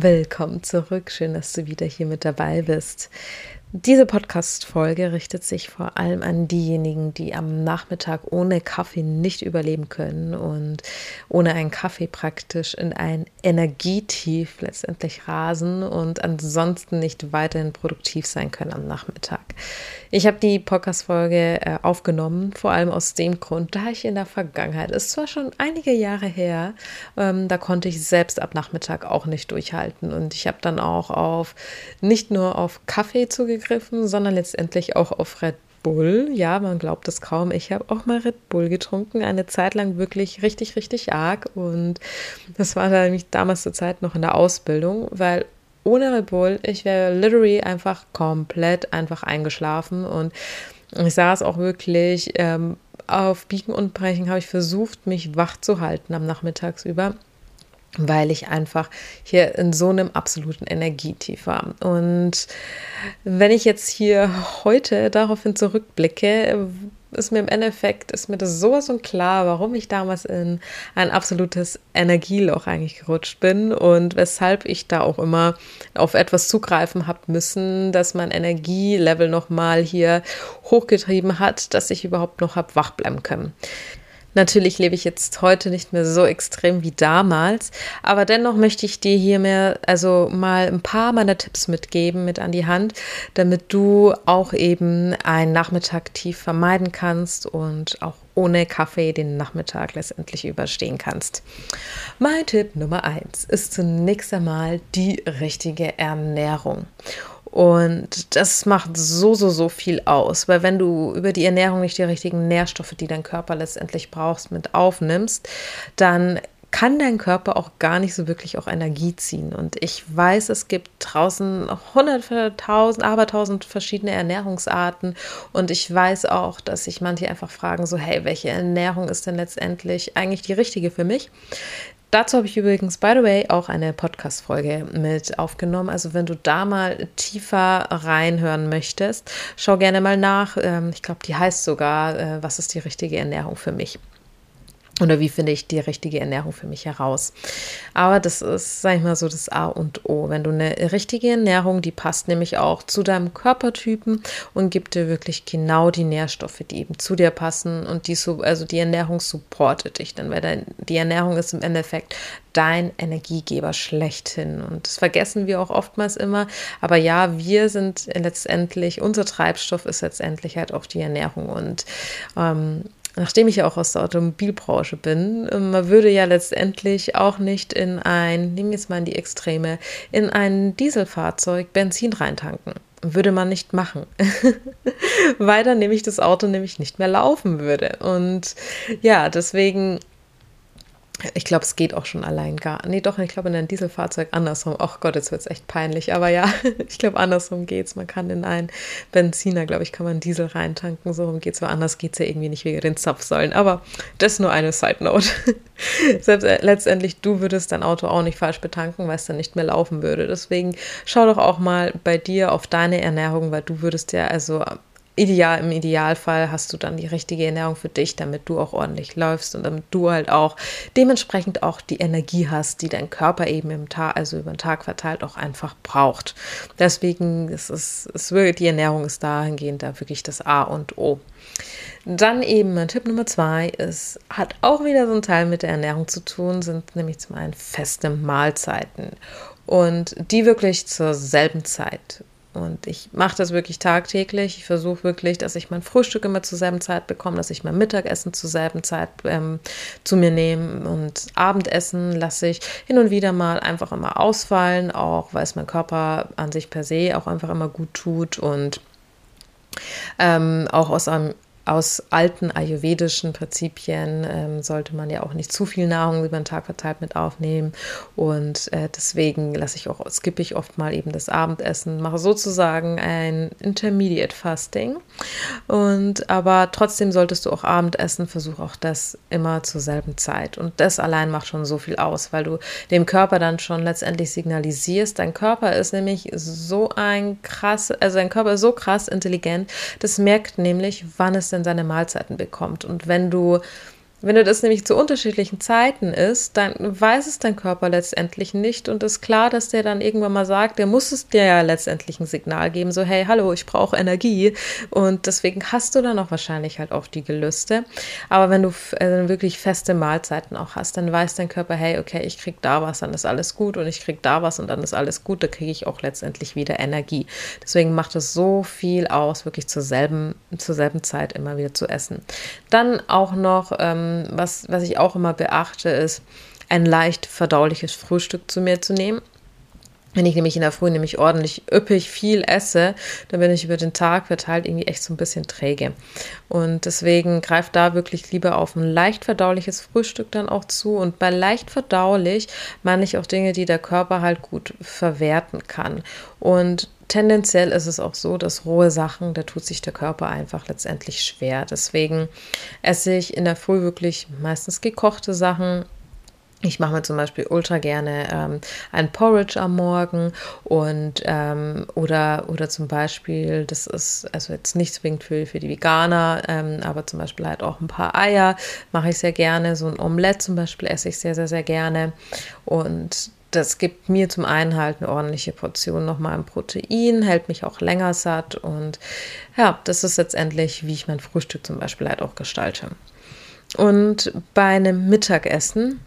Willkommen zurück. Schön, dass du wieder hier mit dabei bist. Diese Podcast-Folge richtet sich vor allem an diejenigen, die am Nachmittag ohne Kaffee nicht überleben können und ohne einen Kaffee praktisch in ein Energietief letztendlich rasen und ansonsten nicht weiterhin produktiv sein können am Nachmittag. Ich habe die Podcast-Folge äh, aufgenommen, vor allem aus dem Grund, da ich in der Vergangenheit, ist zwar schon einige Jahre her, ähm, da konnte ich selbst ab Nachmittag auch nicht durchhalten und ich habe dann auch auf nicht nur auf Kaffee zugegriffen, gegriffen, sondern letztendlich auch auf Red Bull. Ja, man glaubt es kaum. Ich habe auch mal Red Bull getrunken, eine Zeit lang wirklich richtig, richtig arg. Und das war nämlich damals zur Zeit noch in der Ausbildung, weil ohne Red Bull, ich wäre literally einfach komplett einfach eingeschlafen. Und ich saß auch wirklich ähm, auf Biegen und Brechen, habe ich versucht, mich wach zu halten am Nachmittagsüber weil ich einfach hier in so einem absoluten Energietief war. Und wenn ich jetzt hier heute daraufhin zurückblicke, ist mir im Endeffekt, ist mir das sowas und klar, warum ich damals in ein absolutes Energieloch eigentlich gerutscht bin und weshalb ich da auch immer auf etwas zugreifen habe müssen, dass mein Energielevel nochmal hier hochgetrieben hat, dass ich überhaupt noch habe wach bleiben können. Natürlich lebe ich jetzt heute nicht mehr so extrem wie damals, aber dennoch möchte ich dir hier mehr, also mal ein paar meiner Tipps mitgeben, mit an die Hand, damit du auch eben einen Nachmittag tief vermeiden kannst und auch ohne Kaffee den Nachmittag letztendlich überstehen kannst. Mein Tipp Nummer eins ist zunächst einmal die richtige Ernährung. Und das macht so, so, so viel aus, weil wenn du über die Ernährung nicht die richtigen Nährstoffe, die dein Körper letztendlich brauchst, mit aufnimmst, dann kann dein Körper auch gar nicht so wirklich auch Energie ziehen. Und ich weiß, es gibt draußen hunderte, tausend, aber tausend verschiedene Ernährungsarten. Und ich weiß auch, dass sich manche einfach fragen, so, hey, welche Ernährung ist denn letztendlich eigentlich die richtige für mich? Dazu habe ich übrigens, by the way, auch eine Podcast-Folge mit aufgenommen. Also, wenn du da mal tiefer reinhören möchtest, schau gerne mal nach. Ähm, ich glaube, die heißt sogar, äh, was ist die richtige Ernährung für mich? Oder wie finde ich die richtige Ernährung für mich heraus? Aber das ist, sag ich mal, so das A und O. Wenn du eine richtige Ernährung, die passt nämlich auch zu deinem Körpertypen und gibt dir wirklich genau die Nährstoffe, die eben zu dir passen und die so, also die Ernährung supportet dich dann, weil dein, die Ernährung ist im Endeffekt dein Energiegeber schlechthin. Und das vergessen wir auch oftmals immer. Aber ja, wir sind letztendlich, unser Treibstoff ist letztendlich halt auch die Ernährung. Und ähm, nachdem ich ja auch aus der Automobilbranche bin, ähm, man würde ja letztendlich auch nicht in ein, nehmen wir jetzt mal in die Extreme, in ein Dieselfahrzeug Benzin reintanken. Würde man nicht machen, weil dann nämlich das Auto nämlich nicht mehr laufen würde. Und ja, deswegen ich glaube, es geht auch schon allein gar. Nee, doch, ich glaube in ein Dieselfahrzeug andersrum. Ach Gott, jetzt wird es echt peinlich. Aber ja, ich glaube, andersrum geht's. Man kann in einen Benziner, glaube ich, kann man Diesel reintanken. So rum geht's. Aber anders geht's ja irgendwie nicht wegen den Zapfsäulen. Aber das ist nur eine Side Note. Selbst äh, letztendlich, du würdest dein Auto auch nicht falsch betanken, weil es dann nicht mehr laufen würde. Deswegen schau doch auch mal bei dir auf deine Ernährung, weil du würdest ja also ideal, im Idealfall hast du dann die richtige Ernährung für dich, damit du auch ordentlich läufst und damit du halt auch dementsprechend auch die Energie hast, die dein Körper eben im Tag, also über den Tag verteilt, auch einfach braucht. Deswegen ist es, es wirklich, die Ernährung ist dahingehend da wirklich das A und O. Dann eben Tipp Nummer zwei ist, hat auch wieder so ein Teil mit der Ernährung zu tun, sind nämlich zum einen feste Mahlzeiten und die wirklich zur selben Zeit. Und ich mache das wirklich tagtäglich. Ich versuche wirklich, dass ich mein Frühstück immer zur selben Zeit bekomme, dass ich mein Mittagessen zur selben Zeit ähm, zu mir nehme. Und Abendessen lasse ich hin und wieder mal einfach immer ausfallen, auch weil es mein Körper an sich per se auch einfach immer gut tut und ähm, auch aus einem aus alten ayurvedischen Prinzipien ähm, sollte man ja auch nicht zu viel Nahrung über den Tag verteilt mit aufnehmen. Und äh, deswegen lasse ich auch, skippe ich oft mal eben das Abendessen, mache sozusagen ein Intermediate Fasting. Und aber trotzdem solltest du auch Abendessen, versuch auch das immer zur selben Zeit. Und das allein macht schon so viel aus, weil du dem Körper dann schon letztendlich signalisierst. Dein Körper ist nämlich so ein krass, also dein Körper ist so krass intelligent, das merkt nämlich, wann es denn denn seine Mahlzeiten bekommt. Und wenn du wenn du das nämlich zu unterschiedlichen Zeiten isst, dann weiß es dein Körper letztendlich nicht und ist klar, dass der dann irgendwann mal sagt, der muss es dir ja letztendlich ein Signal geben, so hey, hallo, ich brauche Energie und deswegen hast du dann auch wahrscheinlich halt auch die Gelüste. Aber wenn du äh, wirklich feste Mahlzeiten auch hast, dann weiß dein Körper, hey, okay, ich krieg da was, dann ist alles gut und ich krieg da was und dann ist alles gut, da kriege ich auch letztendlich wieder Energie. Deswegen macht es so viel aus, wirklich zur selben, zur selben Zeit immer wieder zu essen. Dann auch noch ähm, ähm, was, was ich auch immer beachte, ist, ein leicht verdauliches Frühstück zu mir zu nehmen. Wenn ich nämlich in der Früh nämlich ordentlich üppig viel esse, dann bin ich über den Tag verteilt irgendwie echt so ein bisschen träge. Und deswegen greift da wirklich lieber auf ein leicht verdauliches Frühstück dann auch zu. Und bei leicht verdaulich meine ich auch Dinge, die der Körper halt gut verwerten kann. Und tendenziell ist es auch so, dass rohe Sachen, da tut sich der Körper einfach letztendlich schwer. Deswegen esse ich in der Früh wirklich meistens gekochte Sachen, ich mache mir zum Beispiel ultra gerne ähm, ein Porridge am Morgen und ähm, oder, oder zum Beispiel, das ist also jetzt nicht zwingend für, für die Veganer, ähm, aber zum Beispiel halt auch ein paar Eier mache ich sehr gerne. So ein Omelette zum Beispiel esse ich sehr, sehr, sehr gerne. Und das gibt mir zum einen halt eine ordentliche Portion nochmal an Protein, hält mich auch länger satt und ja, das ist letztendlich, wie ich mein Frühstück zum Beispiel halt auch gestalte. Und bei einem Mittagessen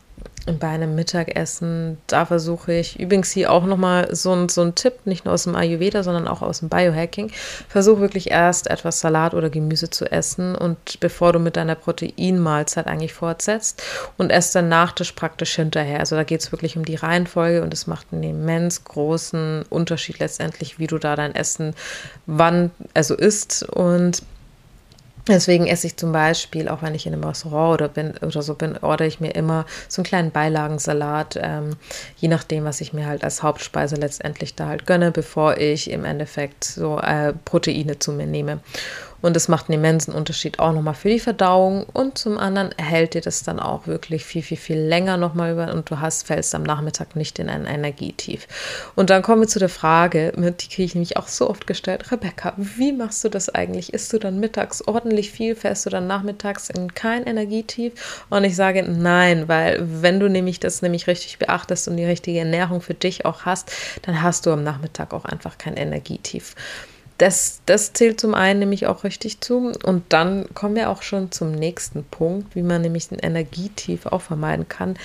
bei einem Mittagessen, da versuche ich, übrigens hier auch nochmal so ein, so ein Tipp, nicht nur aus dem Ayurveda, sondern auch aus dem Biohacking, versuche wirklich erst etwas Salat oder Gemüse zu essen und bevor du mit deiner Proteinmahlzeit eigentlich fortsetzt und erst dann Nachtisch praktisch hinterher. Also da geht es wirklich um die Reihenfolge und es macht einen immens großen Unterschied letztendlich, wie du da dein Essen wann, also isst und Deswegen esse ich zum Beispiel, auch wenn ich in einem Restaurant oder, bin, oder so bin, ordere ich mir immer so einen kleinen Beilagensalat, ähm, je nachdem, was ich mir halt als Hauptspeise letztendlich da halt gönne, bevor ich im Endeffekt so äh, Proteine zu mir nehme. Und es macht einen immensen Unterschied auch nochmal für die Verdauung. Und zum anderen erhält dir das dann auch wirklich viel, viel, viel länger nochmal über und du hast, fällst am Nachmittag nicht in ein Energietief. Und dann kommen wir zu der Frage, die kriege ich nämlich auch so oft gestellt. Rebecca, wie machst du das eigentlich? Isst du dann mittags ordentlich viel, fährst du dann nachmittags in kein Energietief? Und ich sage nein, weil wenn du nämlich das nämlich richtig beachtest und die richtige Ernährung für dich auch hast, dann hast du am Nachmittag auch einfach kein Energietief. Das, das zählt zum einen nämlich auch richtig zu. Und dann kommen wir auch schon zum nächsten Punkt, wie man nämlich den Energietief auch vermeiden kann.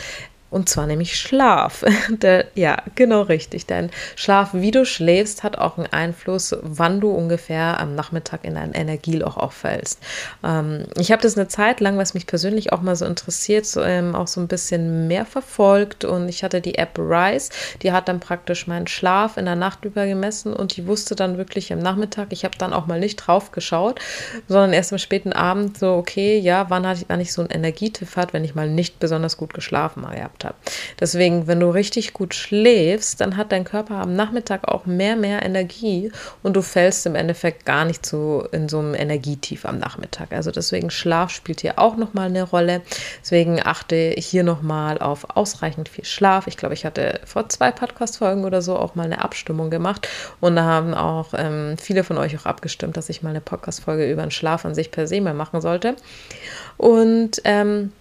Und zwar nämlich Schlaf. Der, ja, genau richtig. Dein Schlaf, wie du schläfst, hat auch einen Einfluss, wann du ungefähr am Nachmittag in ein Energieloch auch fällst. Ähm, ich habe das eine Zeit lang, was mich persönlich auch mal so interessiert, ähm, auch so ein bisschen mehr verfolgt. Und ich hatte die App Rise, die hat dann praktisch meinen Schlaf in der Nacht über gemessen und die wusste dann wirklich am Nachmittag, ich habe dann auch mal nicht drauf geschaut, sondern erst am späten Abend so, okay, ja, wann hatte ich, wann ich so einen Energietiff hat, wenn ich mal nicht besonders gut geschlafen habe gehabt habe. Deswegen, wenn du richtig gut schläfst, dann hat dein Körper am Nachmittag auch mehr, mehr Energie und du fällst im Endeffekt gar nicht so in so einem Energietief am Nachmittag. Also deswegen Schlaf spielt hier auch nochmal eine Rolle. Deswegen achte hier nochmal auf ausreichend viel Schlaf. Ich glaube, ich hatte vor zwei Podcast-Folgen oder so auch mal eine Abstimmung gemacht und da haben auch ähm, viele von euch auch abgestimmt, dass ich mal eine Podcast-Folge über den Schlaf an sich per se mal machen sollte. Und ähm,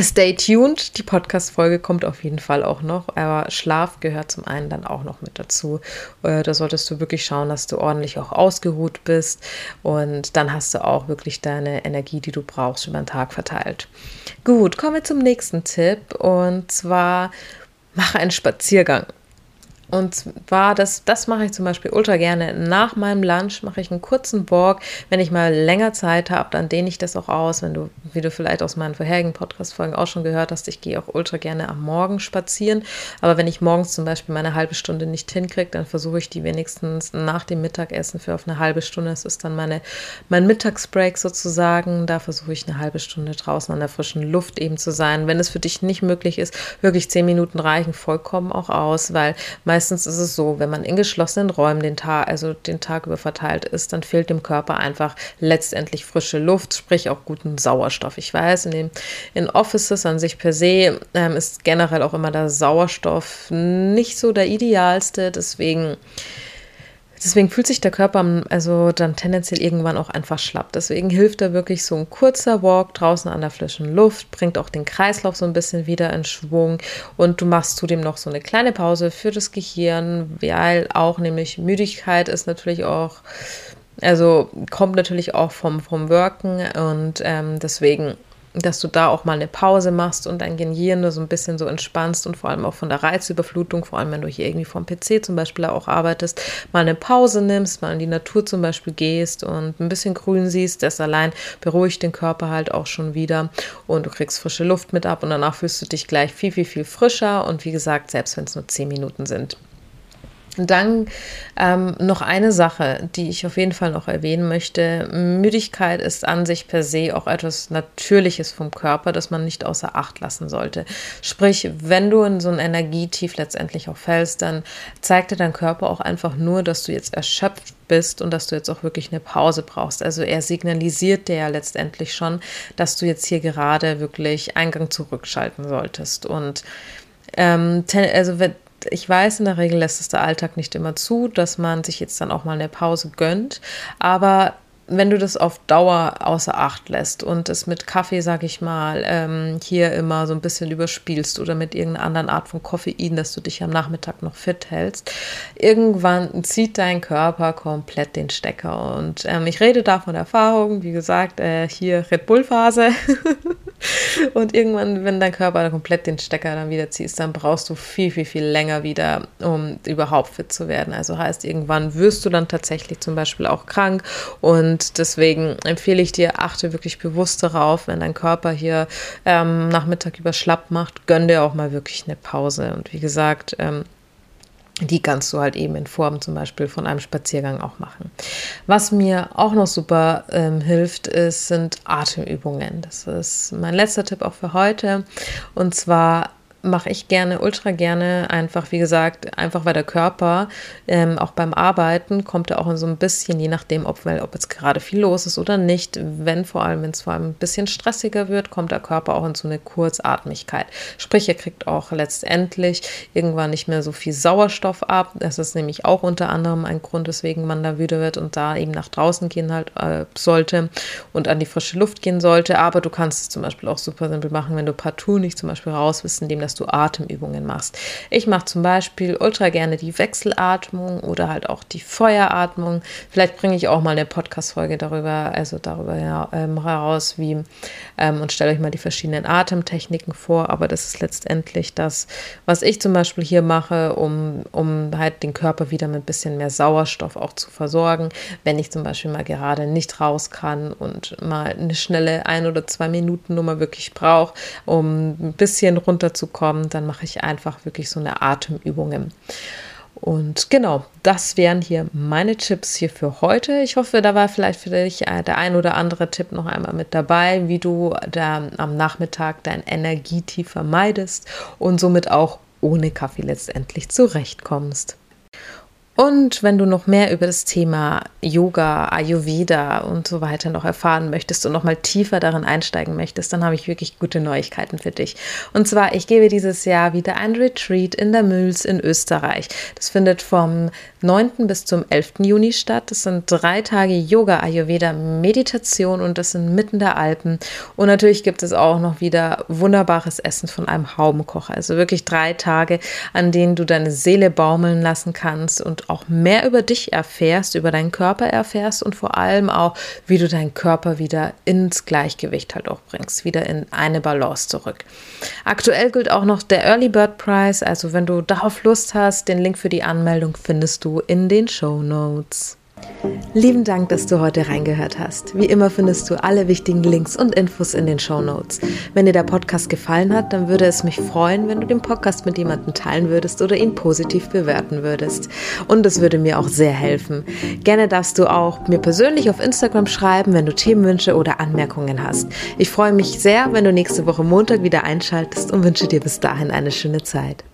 Stay tuned, die Podcast-Folge kommt auf jeden Fall auch noch, aber Schlaf gehört zum einen dann auch noch mit dazu. Äh, da solltest du wirklich schauen, dass du ordentlich auch ausgeruht bist und dann hast du auch wirklich deine Energie, die du brauchst, über den Tag verteilt. Gut, kommen wir zum nächsten Tipp und zwar mache einen Spaziergang. Und zwar, das, das mache ich zum Beispiel ultra gerne. Nach meinem Lunch mache ich einen kurzen Walk. Wenn ich mal länger Zeit habe, dann dehne ich das auch aus. Wenn du, wie du vielleicht aus meinen vorherigen Podcast-Folgen auch schon gehört hast, ich gehe auch ultra gerne am Morgen spazieren. Aber wenn ich morgens zum Beispiel meine halbe Stunde nicht hinkriege, dann versuche ich die wenigstens nach dem Mittagessen für auf eine halbe Stunde. Das ist dann meine, mein Mittagsbreak sozusagen. Da versuche ich eine halbe Stunde draußen an der frischen Luft eben zu sein. Wenn es für dich nicht möglich ist, wirklich zehn Minuten reichen vollkommen auch aus, weil meistens ist es so, wenn man in geschlossenen Räumen den Tag, also den Tag über verteilt ist, dann fehlt dem Körper einfach letztendlich frische Luft, sprich auch guten Sauerstoff. Ich weiß, in den in Offices an sich per se ähm, ist generell auch immer der Sauerstoff nicht so der idealste, deswegen Deswegen fühlt sich der Körper also dann tendenziell irgendwann auch einfach schlapp. Deswegen hilft da wirklich so ein kurzer Walk draußen an der frischen Luft, bringt auch den Kreislauf so ein bisschen wieder in Schwung und du machst zudem noch so eine kleine Pause für das Gehirn, weil auch nämlich Müdigkeit ist natürlich auch also kommt natürlich auch vom, vom Worken und ähm, deswegen dass du da auch mal eine Pause machst und dein Gehirn nur so ein bisschen so entspannst und vor allem auch von der Reizüberflutung, vor allem wenn du hier irgendwie vom PC zum Beispiel auch arbeitest, mal eine Pause nimmst, mal in die Natur zum Beispiel gehst und ein bisschen grün siehst, das allein beruhigt den Körper halt auch schon wieder und du kriegst frische Luft mit ab und danach fühlst du dich gleich viel, viel, viel frischer und wie gesagt, selbst wenn es nur zehn Minuten sind. Dann ähm, noch eine Sache, die ich auf jeden Fall noch erwähnen möchte. Müdigkeit ist an sich per se auch etwas Natürliches vom Körper, das man nicht außer Acht lassen sollte. Sprich, wenn du in so ein Energietief letztendlich auch fällst, dann zeigt dir dein Körper auch einfach nur, dass du jetzt erschöpft bist und dass du jetzt auch wirklich eine Pause brauchst. Also er signalisiert dir ja letztendlich schon, dass du jetzt hier gerade wirklich Eingang zurückschalten solltest. Und ähm, also ich weiß, in der Regel lässt es der Alltag nicht immer zu, dass man sich jetzt dann auch mal eine Pause gönnt. Aber wenn du das auf Dauer außer Acht lässt und es mit Kaffee, sag ich mal, ähm, hier immer so ein bisschen überspielst oder mit irgendeiner anderen Art von Koffein, dass du dich am Nachmittag noch fit hältst, irgendwann zieht dein Körper komplett den Stecker. Und ähm, ich rede da von Erfahrung, wie gesagt, äh, hier Red Bull-Phase. und irgendwann, wenn dein Körper komplett den Stecker dann wieder ziehst, dann brauchst du viel, viel, viel länger wieder, um überhaupt fit zu werden. Also heißt, irgendwann wirst du dann tatsächlich zum Beispiel auch krank und deswegen empfehle ich dir, achte wirklich bewusst darauf, wenn dein Körper hier ähm, Nachmittag über schlapp macht, gönn dir auch mal wirklich eine Pause. Und wie gesagt, ähm, die kannst du halt eben in Form zum Beispiel von einem Spaziergang auch machen. Was mir auch noch super ähm, hilft, ist, sind Atemübungen. Das ist mein letzter Tipp auch für heute. Und zwar mache ich gerne, ultra gerne, einfach wie gesagt, einfach weil der Körper ähm, auch beim Arbeiten kommt er auch in so ein bisschen, je nachdem, ob, weil, ob jetzt gerade viel los ist oder nicht, wenn vor allem, wenn es vor allem ein bisschen stressiger wird, kommt der Körper auch in so eine Kurzatmigkeit. Sprich, er kriegt auch letztendlich irgendwann nicht mehr so viel Sauerstoff ab. Das ist nämlich auch unter anderem ein Grund, weswegen man da müde wird und da eben nach draußen gehen halt äh, sollte und an die frische Luft gehen sollte. Aber du kannst es zum Beispiel auch super simpel machen, wenn du partout nicht zum Beispiel raus bist, indem das dass du Atemübungen machst. Ich mache zum Beispiel ultra gerne die Wechselatmung oder halt auch die Feueratmung. Vielleicht bringe ich auch mal eine Podcast-Folge darüber, also darüber ähm, heraus, wie ähm, und stelle euch mal die verschiedenen Atemtechniken vor. Aber das ist letztendlich das, was ich zum Beispiel hier mache, um, um halt den Körper wieder mit ein bisschen mehr Sauerstoff auch zu versorgen, wenn ich zum Beispiel mal gerade nicht raus kann und mal eine schnelle ein oder zwei Minuten Nummer wirklich brauche, um ein bisschen runterzukommen kommt, dann mache ich einfach wirklich so eine Atemübungen. Und genau, das wären hier meine Tipps hier für heute. Ich hoffe, da war vielleicht für dich äh, der ein oder andere Tipp noch einmal mit dabei, wie du da am Nachmittag dein Energietief vermeidest und somit auch ohne Kaffee letztendlich zurechtkommst. Und wenn du noch mehr über das Thema Yoga, Ayurveda und so weiter noch erfahren möchtest und noch mal tiefer darin einsteigen möchtest, dann habe ich wirklich gute Neuigkeiten für dich. Und zwar, ich gebe dieses Jahr wieder ein Retreat in der Mühls in Österreich. Das findet vom 9. bis zum 11. Juni statt. Das sind drei Tage Yoga, Ayurveda, Meditation und das sind mitten der Alpen. Und natürlich gibt es auch noch wieder wunderbares Essen von einem Haubenkocher. Also wirklich drei Tage, an denen du deine Seele baumeln lassen kannst und auch mehr über dich erfährst, über deinen Körper erfährst und vor allem auch, wie du deinen Körper wieder ins Gleichgewicht halt auch bringst, wieder in eine Balance zurück. Aktuell gilt auch noch der Early Bird Prize, also wenn du darauf Lust hast, den Link für die Anmeldung findest du in den Show Notes. Lieben Dank, dass du heute reingehört hast. Wie immer findest du alle wichtigen Links und Infos in den Show Notes. Wenn dir der Podcast gefallen hat, dann würde es mich freuen, wenn du den Podcast mit jemandem teilen würdest oder ihn positiv bewerten würdest. Und es würde mir auch sehr helfen. Gerne darfst du auch mir persönlich auf Instagram schreiben, wenn du Themenwünsche oder Anmerkungen hast. Ich freue mich sehr, wenn du nächste Woche Montag wieder einschaltest und wünsche dir bis dahin eine schöne Zeit.